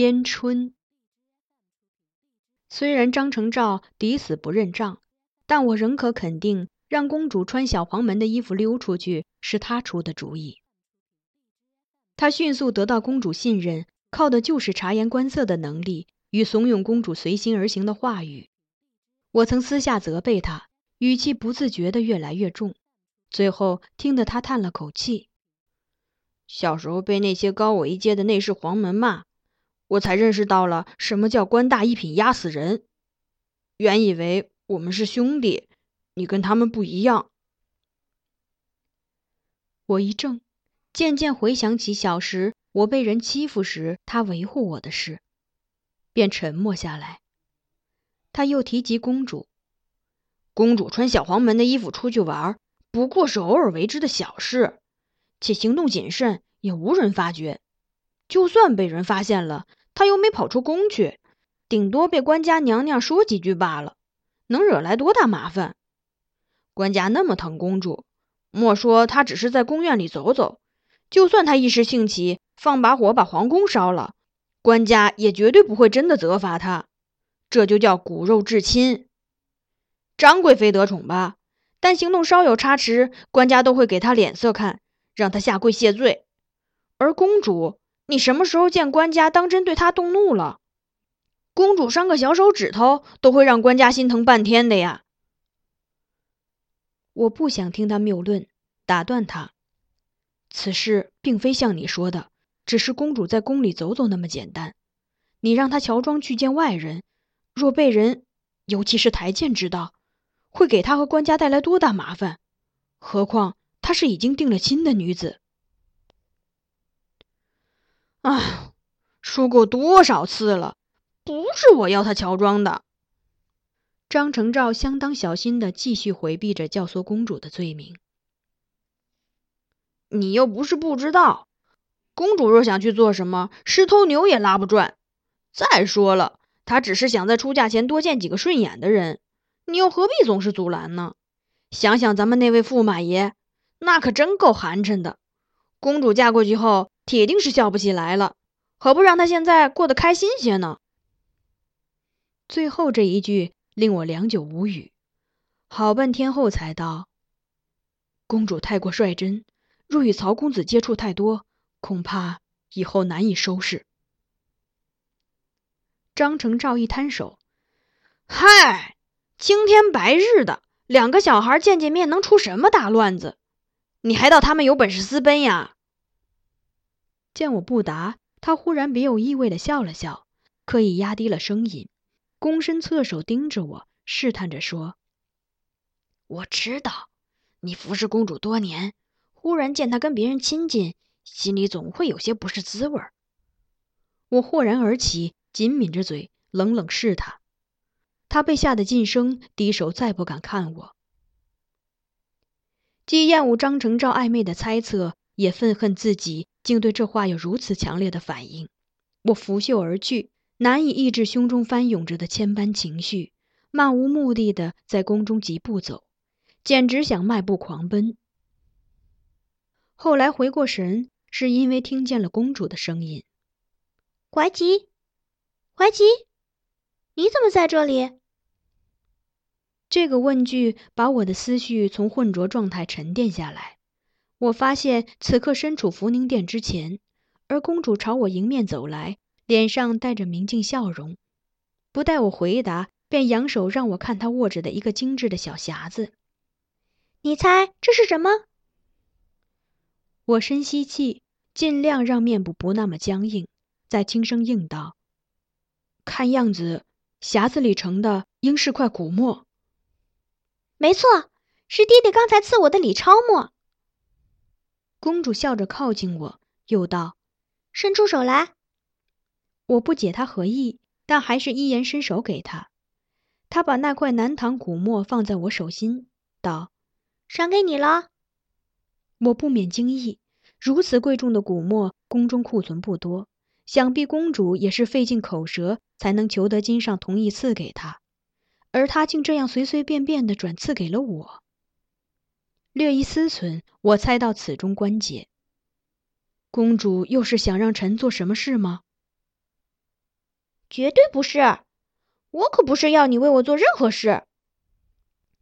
边春。虽然张承照抵死不认账，但我仍可肯定，让公主穿小黄门的衣服溜出去是他出的主意。他迅速得到公主信任，靠的就是察言观色的能力与怂恿公主随心而行的话语。我曾私下责备他，语气不自觉的越来越重，最后听得他叹了口气：“小时候被那些高我一阶的内侍黄门骂。”我才认识到了什么叫官大一品压死人。原以为我们是兄弟，你跟他们不一样。我一怔，渐渐回想起小时我被人欺负时他维护我的事，便沉默下来。他又提及公主，公主穿小黄门的衣服出去玩，不过是偶尔为之的小事，且行动谨慎，也无人发觉。就算被人发现了。他又没跑出宫去，顶多被官家娘娘说几句罢了，能惹来多大麻烦？官家那么疼公主，莫说他只是在宫院里走走，就算他一时兴起放把火把皇宫烧了，官家也绝对不会真的责罚他。这就叫骨肉至亲。张贵妃得宠吧，但行动稍有差池，官家都会给她脸色看，让她下跪谢罪。而公主。你什么时候见官家当真对她动怒了？公主伤个小手指头都会让官家心疼半天的呀！我不想听他谬论，打断他：“此事并非像你说的，只是公主在宫里走走那么简单。你让她乔装去见外人，若被人，尤其是台谏知道，会给她和官家带来多大麻烦？何况她是已经定了亲的女子。”啊，说过多少次了，不是我要他乔装的。张承照相当小心的继续回避着教唆公主的罪名。你又不是不知道，公主若想去做什么，十头牛也拉不转。再说了，她只是想在出嫁前多见几个顺眼的人，你又何必总是阻拦呢？想想咱们那位驸马爷，那可真够寒碜的。公主嫁过去后。铁定是笑不起来了，何不让他现在过得开心些呢？最后这一句令我良久无语，好半天后才道：“公主太过率真，若与曹公子接触太多，恐怕以后难以收拾。”张成照一摊手：“嗨，青天白日的，两个小孩见见面能出什么大乱子？你还道他们有本事私奔呀？”见我不答，他忽然别有意味的笑了笑，刻意压低了声音，躬身侧手盯着我，试探着说：“我知道，你服侍公主多年，忽然见她跟别人亲近，心里总会有些不是滋味儿。我豁然而起，紧抿着嘴，冷冷视他。他被吓得噤声，低手再不敢看我。既厌恶张成照暧昧的猜测，也愤恨自己竟对这话有如此强烈的反应。我拂袖而去，难以抑制胸中翻涌着的千般情绪，漫无目的的在宫中疾步走，简直想迈步狂奔。后来回过神，是因为听见了公主的声音：“怀吉，怀吉，你怎么在这里？”这个问句把我的思绪从混浊状态沉淀下来。我发现此刻身处福宁殿之前，而公主朝我迎面走来，脸上带着明净笑容，不待我回答，便扬手让我看她握着的一个精致的小匣子。你猜这是什么？我深吸气，尽量让面部不那么僵硬，再轻声应道：“看样子，匣子里盛的应是块古墨。”没错，是爹爹刚才赐我的李超墨。公主笑着靠近我，又道：“伸出手来。”我不解她何意，但还是一言伸手给她。她把那块南唐古墨放在我手心，道：“赏给你了。”我不免惊异，如此贵重的古墨，宫中库存不多，想必公主也是费尽口舌才能求得金上同意赐给她。而他竟这样随随便便的转赐给了我。略一思忖，我猜到此中关节。公主又是想让臣做什么事吗？绝对不是，我可不是要你为我做任何事。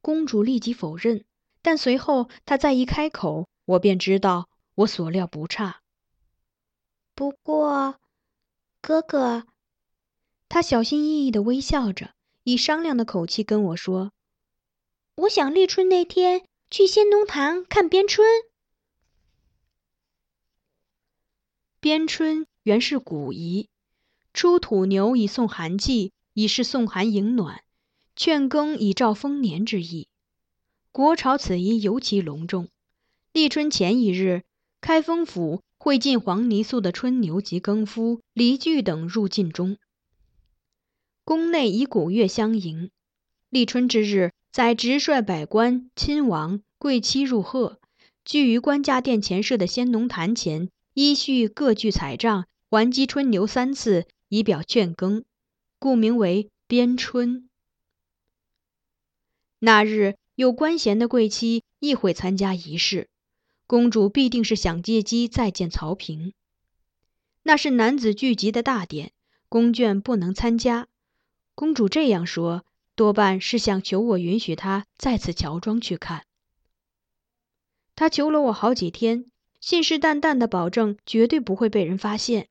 公主立即否认，但随后她再一开口，我便知道我所料不差。不过，哥哥，她小心翼翼的微笑着。以商量的口气跟我说：“我想立春那天去仙农堂看边春。边春原是古仪，出土牛以送寒气，以示送寒迎暖；劝耕以兆丰年之意。国朝此仪尤其隆重。立春前一日，开封府会进黄泥塑的春牛及耕夫、犁具等入晋中。”宫内以鼓乐相迎，立春之日，载直率百官、亲王、贵戚入贺，聚于官家殿前设的先农坛前，依序各具彩帐，还击春牛三次，以表劝耕，故名为边春。那日有官衔的贵戚亦会参加仪式，公主必定是想借机再见曹平。那是男子聚集的大典，宫眷不能参加。公主这样说，多半是想求我允许他再次乔装去看。他求了我好几天，信誓旦旦的保证绝对不会被人发现。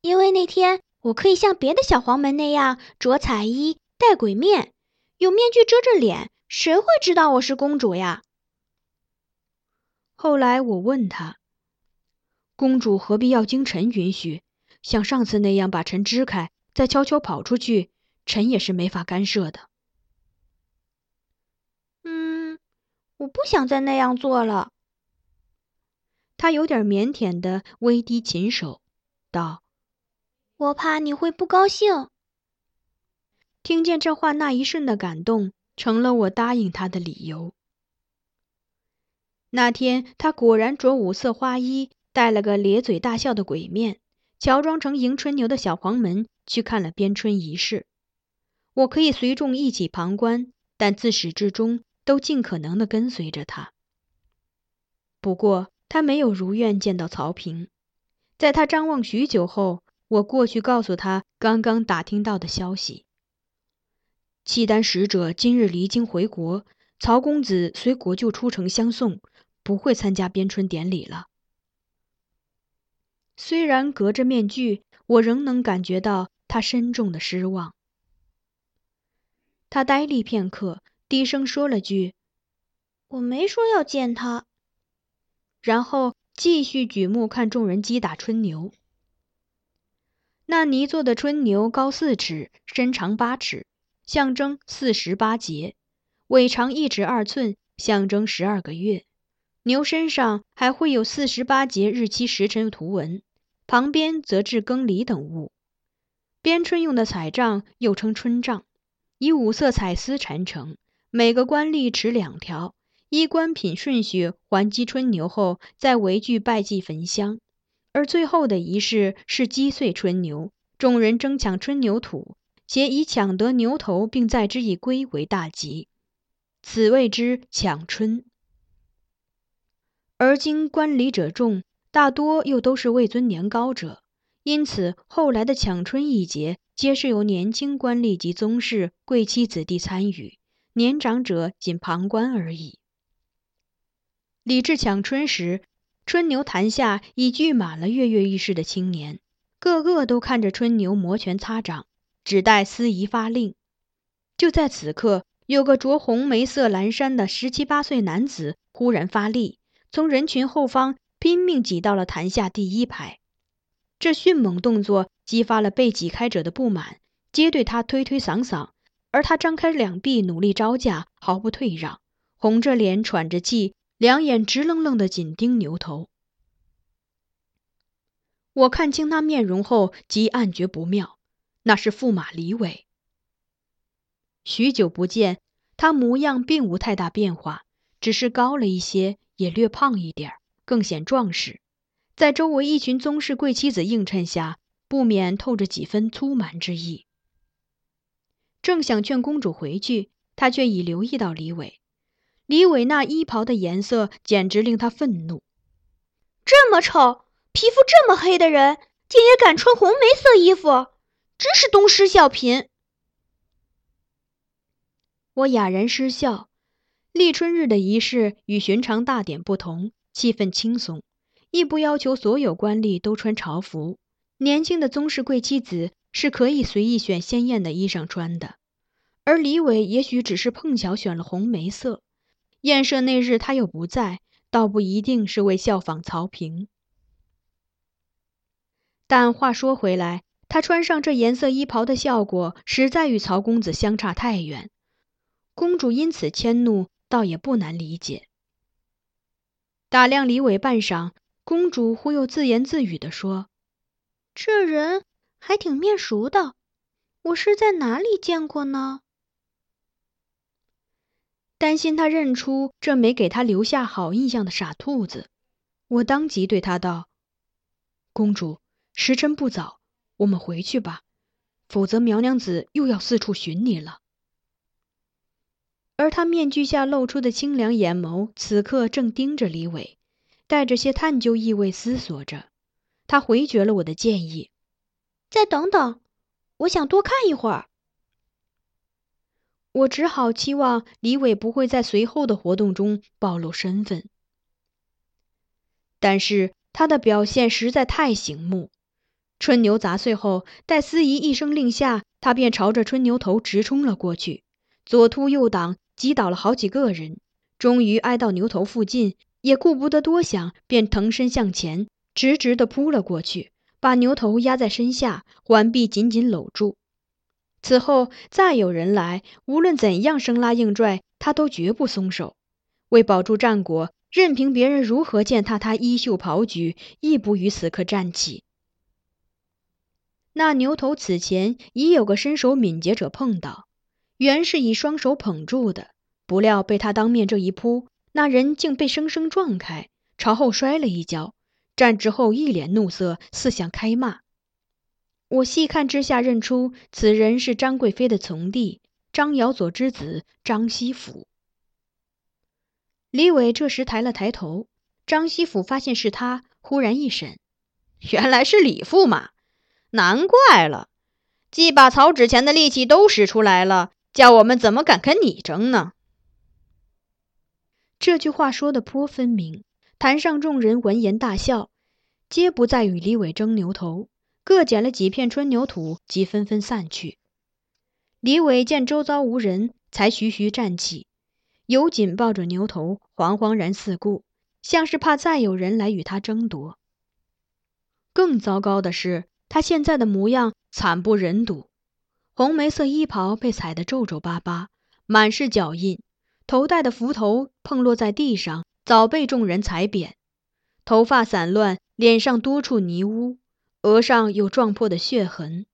因为那天我可以像别的小黄门那样着彩衣、戴鬼面，有面具遮着脸，谁会知道我是公主呀？后来我问他：“公主何必要经臣允许，像上次那样把臣支开？”再悄悄跑出去，臣也是没法干涉的。嗯，我不想再那样做了。他有点腼腆的微低琴手，道：“我怕你会不高兴。”听见这话，那一瞬的感动，成了我答应他的理由。那天，他果然着五色花衣，戴了个咧嘴大笑的鬼面，乔装成迎春牛的小黄门。去看了边春仪式，我可以随众一起旁观，但自始至终都尽可能的跟随着他。不过他没有如愿见到曹平，在他张望许久后，我过去告诉他刚刚打听到的消息：契丹使者今日离京回国，曹公子随国舅出城相送，不会参加边春典礼了。虽然隔着面具，我仍能感觉到。他深重的失望。他呆立片刻，低声说了句：“我没说要见他。”然后继续举目看众人击打春牛。那泥做的春牛高四尺，身长八尺，象征四十八节；尾长一尺二寸，象征十二个月。牛身上还会有四十八节日期时辰图文，旁边则置耕犁等物。编春用的彩帐又称春帐，以五色彩丝缠成，每个官吏持两条，依官品顺序还击春牛后，再围聚拜祭焚香。而最后的仪式是击碎春牛，众人争抢春牛土，且以抢得牛头并载之以归为大吉，此谓之抢春。而今观礼者众，大多又都是位尊年高者。因此，后来的抢春一节，皆是由年轻官吏及宗室、贵戚子弟参与，年长者仅旁观而已。李治抢春时，春牛坛下已聚满了跃跃欲试的青年，个个都看着春牛摩拳擦掌，只待司仪发令。就在此刻，有个着红梅色蓝衫的十七八岁男子忽然发力，从人群后方拼命挤到了坛下第一排。这迅猛动作激发了被挤开者的不满，皆对他推推搡搡，而他张开两臂，努力招架，毫不退让，红着脸，喘着气，两眼直愣愣的紧盯牛头。我看清他面容后，即暗觉不妙，那是驸马李伟。许久不见，他模样并无太大变化，只是高了一些，也略胖一点，更显壮实。在周围一群宗室贵妻子映衬下，不免透着几分粗蛮之意。正想劝公主回去，他却已留意到李伟。李伟那衣袍的颜色简直令他愤怒。这么丑、皮肤这么黑的人，竟也敢穿红梅色衣服，真是东施效颦。我哑然失笑。立春日的仪式与寻常大典不同，气氛轻松。亦不要求所有官吏都穿朝服，年轻的宗室贵妻子是可以随意选鲜艳的衣裳穿的。而李伟也许只是碰巧选了红梅色，宴社那日他又不在，倒不一定是为效仿曹平。但话说回来，他穿上这颜色衣袍的效果，实在与曹公子相差太远，公主因此迁怒，倒也不难理解。打量李伟半晌。公主忽又自言自语地说：“这人还挺面熟的，我是在哪里见过呢？”担心他认出这没给他留下好印象的傻兔子，我当即对他道：“公主，时辰不早，我们回去吧，否则苗娘子又要四处寻你了。”而他面具下露出的清凉眼眸，此刻正盯着李伟。带着些探究意味，思索着，他回绝了我的建议。再等等，我想多看一会儿。我只好期望李伟不会在随后的活动中暴露身份，但是他的表现实在太醒目。春牛砸碎后，待司仪一声令下，他便朝着春牛头直冲了过去，左突右挡，击倒了好几个人，终于挨到牛头附近。也顾不得多想，便腾身向前，直直地扑了过去，把牛头压在身下，环臂紧紧搂住。此后再有人来，无论怎样生拉硬拽，他都绝不松手。为保住战果，任凭别人如何践踏他衣袖袍裾，亦不与此刻站起。那牛头此前已有个身手敏捷者碰到，原是以双手捧住的，不料被他当面这一扑。那人竟被生生撞开，朝后摔了一跤，站直后一脸怒色，似想开骂。我细看之下，认出此人是张贵妃的从弟张瑶佐之子张西府。李伟这时抬了抬头，张西府发现是他，忽然一审，原来是李驸马，难怪了，既把曹纸钱的力气都使出来了，叫我们怎么敢跟你争呢？这句话说的颇分明，坛上众人闻言大笑，皆不再与李伟争牛头，各捡了几片春牛土，即纷纷散去。李伟见周遭无人，才徐徐站起，犹紧抱着牛头，惶惶然四顾，像是怕再有人来与他争夺。更糟糕的是，他现在的模样惨不忍睹，红梅色衣袍被踩得皱皱巴巴，满是脚印。头戴的幞头碰落在地上，早被众人踩扁；头发散乱，脸上多处泥污，额上有撞破的血痕。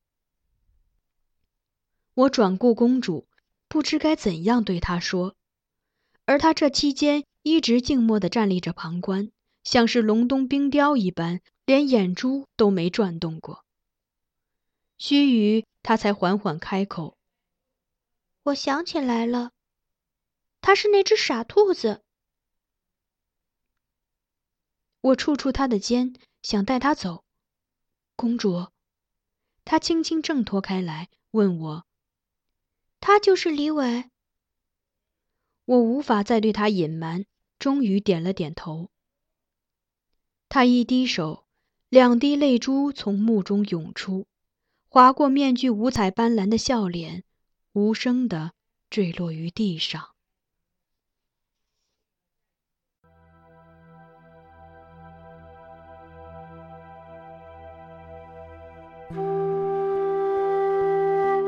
我转顾公主，不知该怎样对她说，而她这期间一直静默地站立着旁观，像是隆冬冰雕一般，连眼珠都没转动过。须臾，她才缓缓开口：“我想起来了，他是那只傻兔子。”我触触他的肩，想带他走。公主，她轻轻挣脱开来，问我。他就是李伟。我无法再对他隐瞒，终于点了点头。他一低手，两滴泪珠从目中涌出，划过面具五彩斑斓的笑脸，无声的坠落于地上。